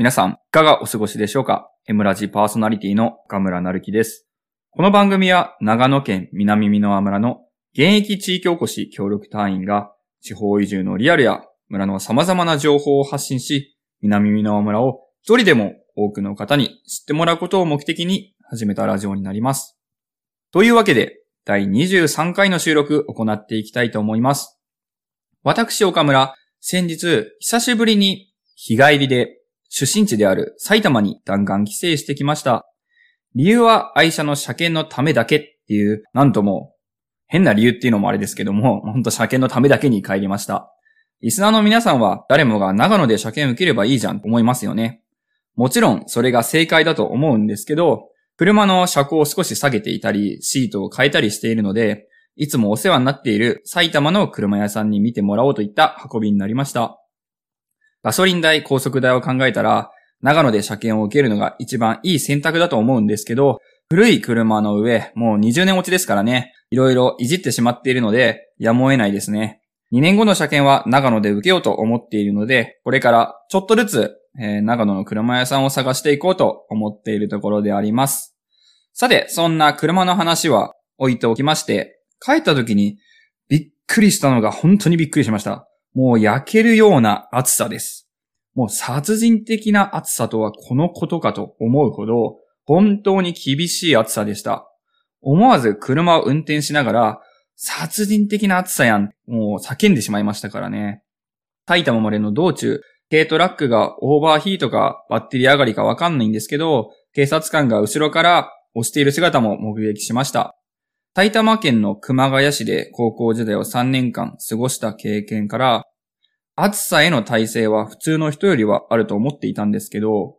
皆さん、いかがお過ごしでしょうか？エムラジパーソナリティの岡村なるきです。この番組は長野県南美濃村の現役地域おこし協力隊員が地方移住のリアルや村の様々な情報を発信し、南美濃村を一人でも多くの方に知ってもらうことを目的に始めたラジオになります。というわけで、第23回の収録行っていきたいと思います。私岡村、先日、久しぶりに日帰りで出身地である埼玉に弾丸帰省してきました。理由は愛車の車検のためだけっていう、なんとも変な理由っていうのもあれですけども、ほんと車検のためだけに帰りました。リスナーの皆さんは誰もが長野で車検受ければいいじゃんと思いますよね。もちろんそれが正解だと思うんですけど、車の車高を少し下げていたり、シートを変えたりしているので、いつもお世話になっている埼玉の車屋さんに見てもらおうといった運びになりました。ガソリン代、高速代を考えたら、長野で車検を受けるのが一番いい選択だと思うんですけど、古い車の上、もう20年落ちですからね、いろいろいじってしまっているので、やむを得ないですね。2年後の車検は長野で受けようと思っているので、これからちょっとずつ、えー、長野の車屋さんを探していこうと思っているところであります。さて、そんな車の話は置いておきまして、帰った時にびっくりしたのが本当にびっくりしました。もう焼けるような暑さです。もう殺人的な暑さとはこのことかと思うほど、本当に厳しい暑さでした。思わず車を運転しながら、殺人的な暑さやん、もう叫んでしまいましたからね。埼玉までの道中、軽トラックがオーバーヒートかバッテリー上がりかわかんないんですけど、警察官が後ろから押している姿も目撃しました。埼玉県の熊谷市で高校時代を3年間過ごした経験から、暑さへの耐性は普通の人よりはあると思っていたんですけど、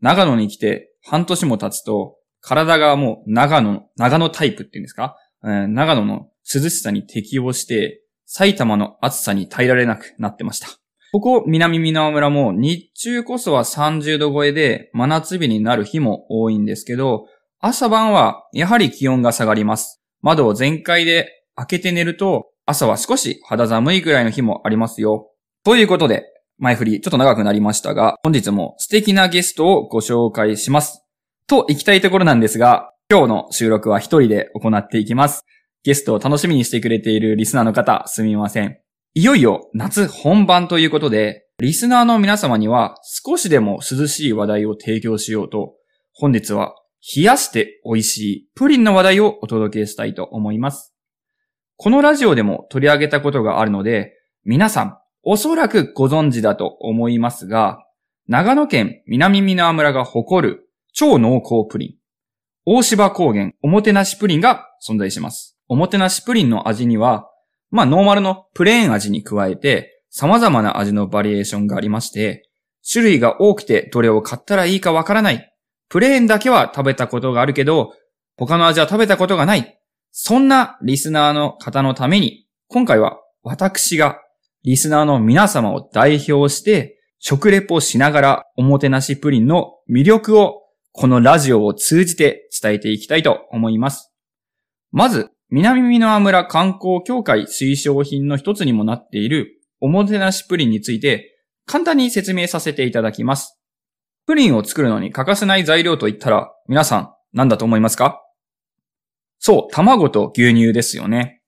長野に来て半年も経つと、体がもう長野、長野タイプっていうんですか、えー、長野の涼しさに適応して、埼玉の暑さに耐えられなくなってました。ここ南美濃村も日中こそは30度超えで真夏日になる日も多いんですけど、朝晩はやはり気温が下がります。窓を全開で開けて寝ると、朝は少し肌寒いぐらいの日もありますよ。ということで、前振りちょっと長くなりましたが、本日も素敵なゲストをご紹介します。と行きたいところなんですが、今日の収録は一人で行っていきます。ゲストを楽しみにしてくれているリスナーの方、すみません。いよいよ夏本番ということで、リスナーの皆様には少しでも涼しい話題を提供しようと、本日は冷やして美味しいプリンの話題をお届けしたいと思います。このラジオでも取り上げたことがあるので、皆さんおそらくご存知だと思いますが、長野県南美濃村が誇る超濃厚プリン、大芝高原おもてなしプリンが存在します。おもてなしプリンの味には、まあノーマルのプレーン味に加えて、様々な味のバリエーションがありまして、種類が多くてどれを買ったらいいかわからないプレーンだけは食べたことがあるけど、他の味は食べたことがない。そんなリスナーの方のために、今回は私がリスナーの皆様を代表して、食レポしながらおもてなしプリンの魅力をこのラジオを通じて伝えていきたいと思います。まず、南美濃村観光協会推奨品の一つにもなっているおもてなしプリンについて簡単に説明させていただきます。プリンを作るのに欠かせない材料といったら、皆さん何だと思いますか？そう、卵と牛乳ですよね。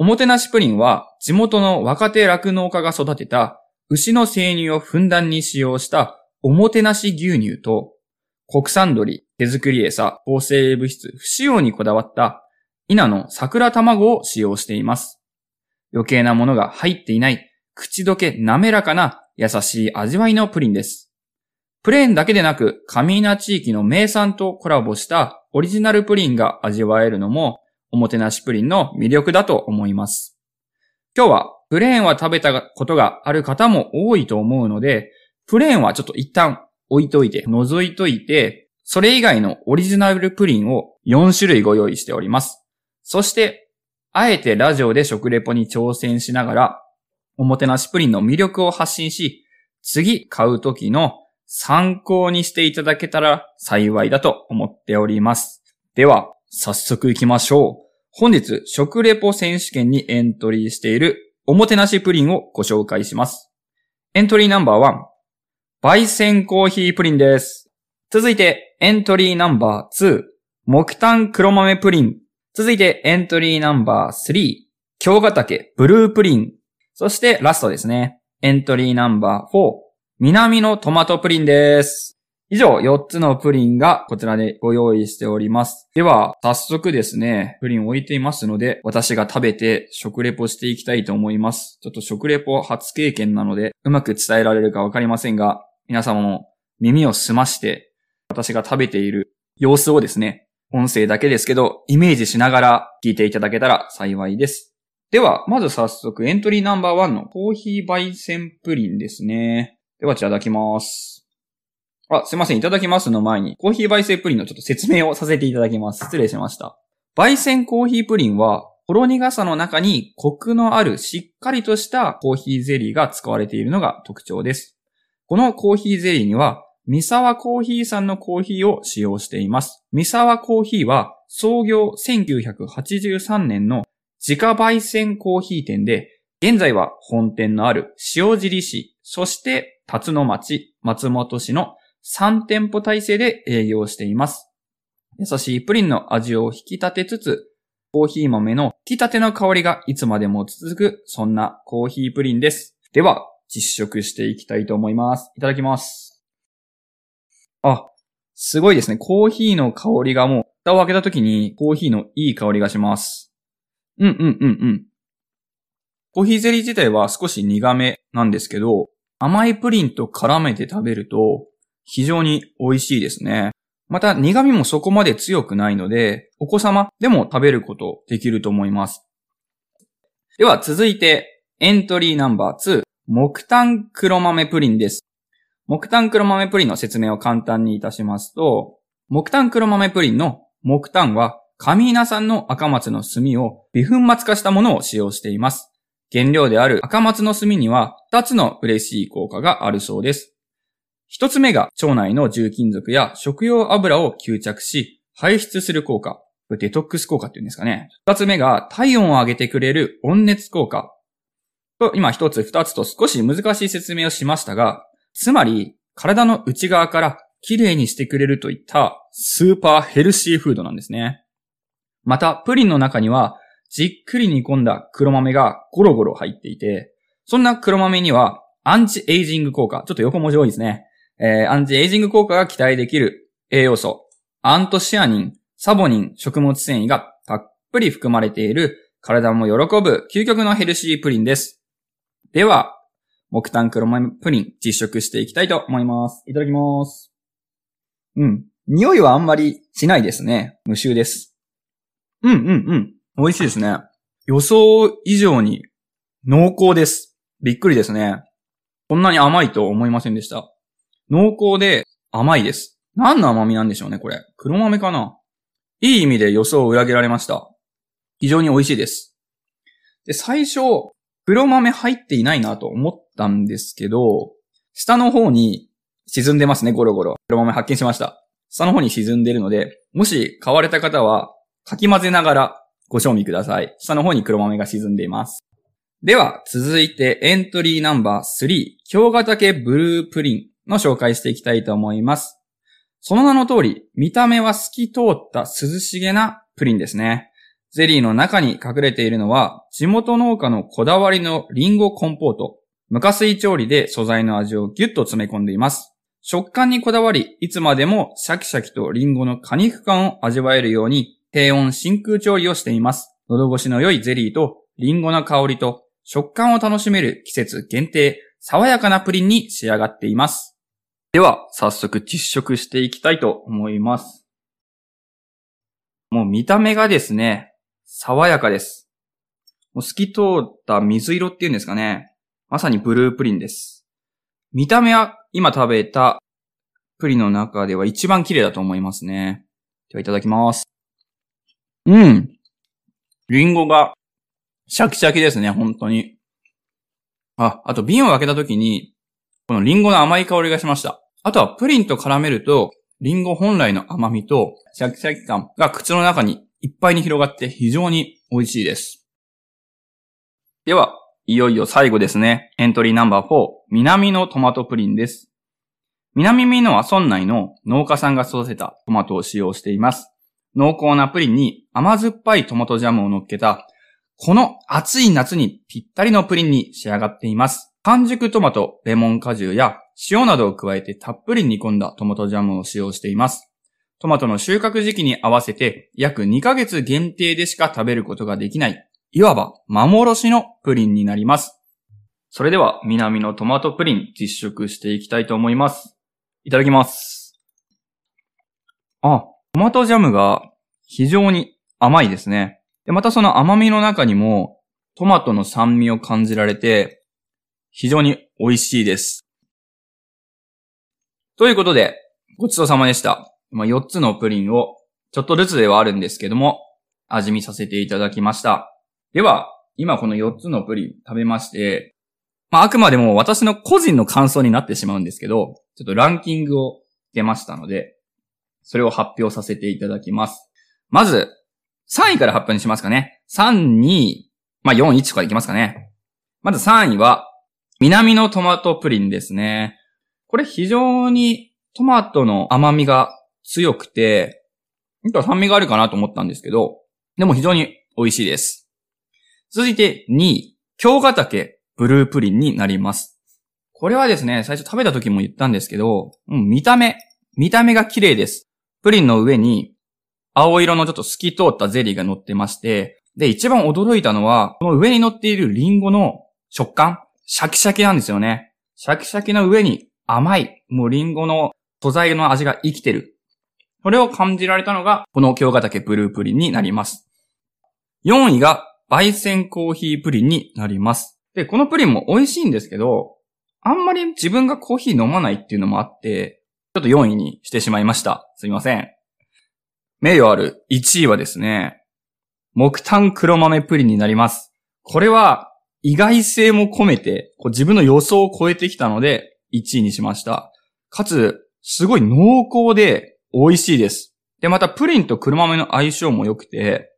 おもてなしプリンは地元の若手酪農家が育てた牛の生乳をふんだんに使用したおもてなし牛乳と国産鶏、手作り餌、抗生物質、不使用にこだわった稲の桜卵を使用しています。余計なものが入っていない口どけ滑らかな優しい味わいのプリンです。プレーンだけでなく、カミーナ地域の名産とコラボしたオリジナルプリンが味わえるのも、おもてなしプリンの魅力だと思います。今日は、プレーンは食べたことがある方も多いと思うので、プレーンはちょっと一旦置いといて、覗いといて、それ以外のオリジナルプリンを4種類ご用意しております。そして、あえてラジオで食レポに挑戦しながら、おもてなしプリンの魅力を発信し、次買う時の参考にしていただけたら幸いだと思っております。では、早速行きましょう。本日、食レポ選手権にエントリーしているおもてなしプリンをご紹介します。エントリーナンバー1。焙煎コーヒープリンです。続いて、エントリーナンバー2、木炭黒豆プリン。続いて、エントリーナンバー3、京ヶ岳ブループリン。そしてラストですね。エントリーナンバー4、南のトマトプリンです。以上、4つのプリンがこちらでご用意しております。では、早速ですね、プリンを置いていますので、私が食べて食レポしていきたいと思います。ちょっと食レポ初経験なので、うまく伝えられるかわかりませんが、皆様も耳を澄まして、私が食べている様子をですね、音声だけですけど、イメージしながら聞いていただけたら幸いです。では、まず早速エントリーナンバーワンのコーヒー焙煎プリンですね。では、いただきます。あ、すいません。いただきますの前に、コーヒー焙煎プリンのちょっと説明をさせていただきます。失礼しました。焙煎コーヒープリンは、ほろ苦さの中にコクのあるしっかりとしたコーヒーゼリーが使われているのが特徴です。このコーヒーゼリーには、三沢コーヒーさんのコーヒーを使用しています。三沢コーヒーは創業1983年の自家焙煎コーヒー店で、現在は本店のある塩尻市、そして辰野町、松本市の3店舗体制で営業しています。優しいプリンの味を引き立てつつ、コーヒー豆の引き立ての香りがいつまでも続く、そんなコーヒープリンです。では、実食していきたいと思います。いただきます。あ、すごいですね。コーヒーの香りがもう、蓋を開けた時にコーヒーのいい香りがします。うんうんうんうん。コーヒーゼリー自体は少し苦めなんですけど、甘いプリンと絡めて食べると、非常に美味しいですね。また苦味もそこまで強くないので、お子様でも食べることできると思います。では続いて、エントリーナンバー2、木炭黒豆プリンです。木炭黒豆プリンの説明を簡単にいたしますと、木炭黒豆プリンの木炭は、上稲産の赤松の炭を微粉末化したものを使用しています。原料である赤松の炭には2つの嬉しい効果があるそうです。一つ目が腸内の重金属や食用油を吸着し、排出する効果。デトックス効果っていうんですかね。二つ目が体温を上げてくれる温熱効果。と、今一つ二つと少し難しい説明をしましたが、つまり体の内側から綺麗にしてくれるといったスーパーヘルシーフードなんですね。また、プリンの中にはじっくり煮込んだ黒豆がゴロゴロ入っていて、そんな黒豆にはアンチエイジング効果、ちょっと横文字多いですね。えー、アンチエイジング効果が期待できる栄養素、アントシアニン、サポニン、食物繊維がたっぷり含まれている体も喜ぶ究極のヘルシープリンです。では、木炭黒豆プリン実食していきたいと思います。いただきます。うん。匂いはあんまりしないですね。無臭です。うんうんうん。美味しいですね。予想以上に濃厚です。びっくりですね。こんなに甘いと思いませんでした。濃厚で甘いです。何の甘みなんでしょうね、これ。黒豆かないい意味で予想を裏切られました。非常に美味しいです。で、最初、黒豆入っていないなと思ったんですけど、下の方に沈んでますね、ゴロゴロ。黒豆発見しました。下の方に沈んでるので、もし買われた方は、かき混ぜながらご賞味ください。下の方に黒豆が沈んでいます。では、続いてエントリーナンバー3、京ヶ岳ブループリン。の紹介していきたいと思います。その名の通り、見た目は透き通った涼しげなプリンですね。ゼリーの中に隠れているのは、地元農家のこだわりのリンゴコンポート。無加水調理で素材の味をギュッと詰め込んでいます。食感にこだわり、いつまでもシャキシャキとリンゴの果肉感を味わえるように、低温真空調理をしています。喉越しの良いゼリーとリンゴの香りと食感を楽しめる季節限定、爽やかなプリンに仕上がっています。では、早速実食していきたいと思います。もう見た目がですね、爽やかです。もう透き通った水色っていうんですかね。まさにブループリンです。見た目は今食べたプリンの中では一番綺麗だと思いますね。ではいただきます。うん。リンゴがシャキシャキですね、本当に。あ、あと瓶を開けた時にこのリンゴの甘い香りがしました。あとはプリンと絡めると、リンゴ本来の甘みとシャキシャキ感が口の中にいっぱいに広がって非常に美味しいです。では、いよいよ最後ですね。エントリーナンバー4、南のトマトプリンです。南美濃は村内の農家さんが育てたトマトを使用しています。濃厚なプリンに甘酸っぱいトマトジャムを乗っけた、この暑い夏にぴったりのプリンに仕上がっています。完熟トマト、レモン果汁や塩などを加えてたっぷり煮込んだトマトジャムを使用しています。トマトの収穫時期に合わせて約2ヶ月限定でしか食べることができない、いわば幻のプリンになります。それでは南のトマトプリン実食していきたいと思います。いただきます。あ、トマトジャムが非常に甘いですね。で、またその甘みの中にもトマトの酸味を感じられて非常に美味しいです。ということで、ごちそうさまでした。まあ、4つのプリンをちょっとずつではあるんですけども、味見させていただきました。では、今この4つのプリン食べまして、まあ、あくまでも私の個人の感想になってしまうんですけど、ちょっとランキングを出ましたので、それを発表させていただきます。まず、3位から発表にしますかね。3、2、まあ、4、1とかいきますかね。まず3位は、南のトマトプリンですね。これ非常にトマトの甘みが強くて、酸味があるかなと思ったんですけど、でも非常に美味しいです。続いて2位、京ヶ岳ブループリンになります。これはですね、最初食べた時も言ったんですけど、見た目、見た目が綺麗です。プリンの上に青色のちょっと透き通ったゼリーが乗ってまして、で、一番驚いたのは、この上に乗っているリンゴの食感、シャキシャキなんですよね。シャキシャキの上に甘い、もうリンゴの素材の味が生きてる。これを感じられたのが、この京ヶ岳ブループリンになります。4位が、焙煎コーヒープリンになります。で、このプリンも美味しいんですけど、あんまり自分がコーヒー飲まないっていうのもあって、ちょっと4位にしてしまいました。すみません。名誉ある1位はですね、木炭黒豆プリンになります。これは意外性も込めて、こう自分の予想を超えてきたので1位にしました。かつ、すごい濃厚で美味しいです。で、またプリンと黒豆の相性も良くて、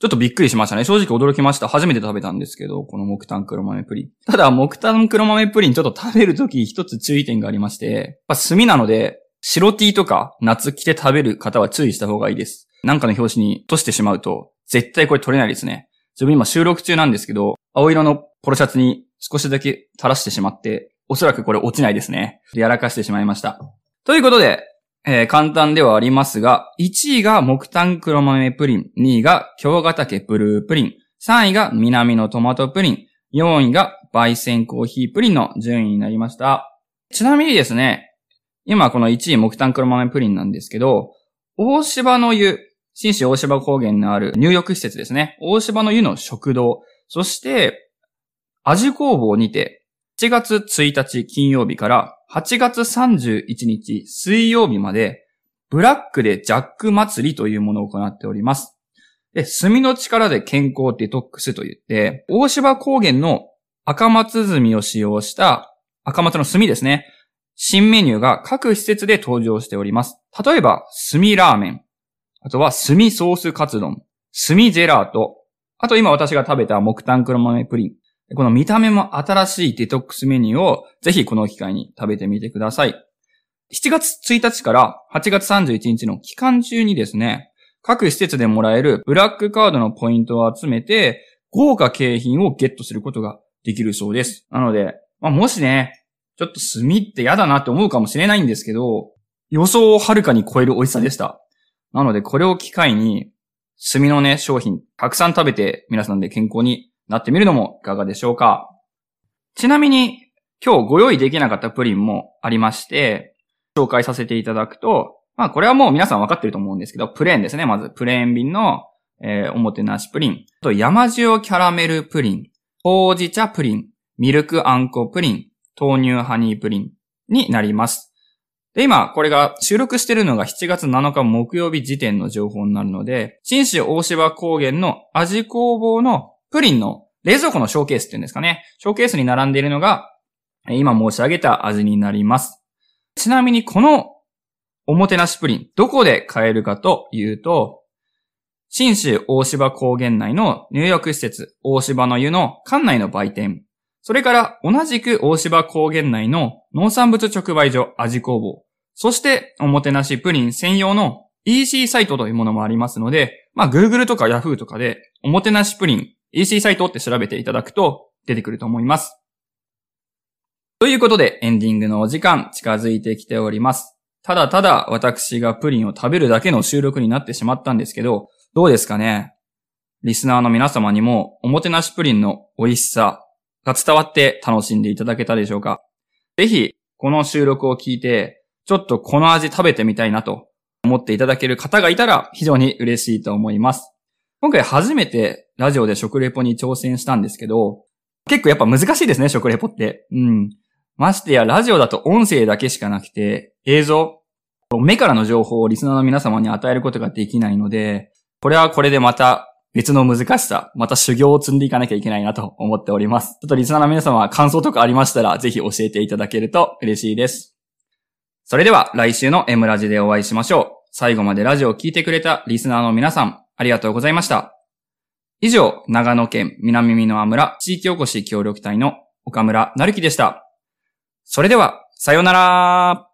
ちょっとびっくりしましたね。正直驚きました。初めて食べたんですけど、この木炭黒豆プリン。ただ、木炭黒豆プリンちょっと食べるとき一つ注意点がありまして、まあ、炭なので、白 T とか夏着て食べる方は注意した方がいいです。なんかの表紙に落としてしまうと、絶対これ取れないですね。自分今収録中なんですけど、青色のポロシャツに少しだけ垂らしてしまって、おそらくこれ落ちないですね。やらかしてしまいました。ということで、えー、簡単ではありますが、1位が木炭黒豆プリン、2位が京ヶ岳ブループリン、3位が南のトマトプリン、4位が焙煎コーヒープリンの順位になりました。ちなみにですね、今この1位木炭黒豆プリンなんですけど、大芝の湯、新市大芝高原のある入浴施設ですね。大芝の湯の食堂、そして、味工房にて、7月1日金曜日から8月31日水曜日まで、ブラックでジャック祭りというものを行っております。で、炭の力で健康デトックスと言って、大芝高原の赤松炭を使用した赤松の炭ですね。新メニューが各施設で登場しております。例えば、炭ラーメン。あとは、炭ソースカツ丼。炭ジェラート。あと今私が食べた木炭黒豆プリン。この見た目も新しいデトックスメニューをぜひこの機会に食べてみてください。7月1日から8月31日の期間中にですね、各施設でもらえるブラックカードのポイントを集めて、豪華景品をゲットすることができるそうです。なので、まあ、もしね、ちょっと炭って嫌だなって思うかもしれないんですけど、予想をはるかに超える美味しさでした。なので、これを機会に、炭のね、商品、たくさん食べて、皆さんで健康になってみるのもいかがでしょうか。ちなみに、今日ご用意できなかったプリンもありまして、紹介させていただくと、まあこれはもう皆さん分かってると思うんですけど、プレーンですね。まず、プレーン瓶の、えー、おもてなしプリン。と、山塩キャラメルプリン。ほうじ茶プリン。ミルクあんこプリン。豆乳ハニープリンになります。で、今、これが収録してるのが7月7日木曜日時点の情報になるので、新州大芝高原の味工房のプリンの冷蔵庫のショーケースっていうんですかね。ショーケースに並んでいるのが、今申し上げた味になります。ちなみにこのおもてなしプリン、どこで買えるかというと、新州大芝高原内の入浴施設、大芝の湯の館内の売店、それから同じく大芝高原内の農産物直売所味工房、そしておもてなしプリン専用の EC サイトというものもありますので、まあ Google とか Yahoo とかでおもてなしプリン EC サイトって調べていただくと出てくると思います。ということでエンディングのお時間近づいてきております。ただただ私がプリンを食べるだけの収録になってしまったんですけど、どうですかね？リスナーの皆様にもおもてなしプリンの美味しさが伝わって楽しんでいただけたでしょうかぜひ、この収録を聞いて、ちょっとこの味食べてみたいなと思っていただける方がいたら非常に嬉しいと思います。今回初めてラジオで食レポに挑戦したんですけど、結構やっぱ難しいですね、食レポって。うん。ましてや、ラジオだと音声だけしかなくて、映像、目からの情報をリスナーの皆様に与えることができないので、これはこれでまた別の難しさ、また修行を積んでいかなきゃいけないなと思っております。ちょっとリスナーの皆様感想とかありましたら、ぜひ教えていただけると嬉しいです。それでは来週の M ラジでお会いしましょう。最後までラジオを聴いてくれたリスナーの皆さん、ありがとうございました。以上、長野県南美濃村地域おこし協力隊の岡村成樹でした。それでは、さようなら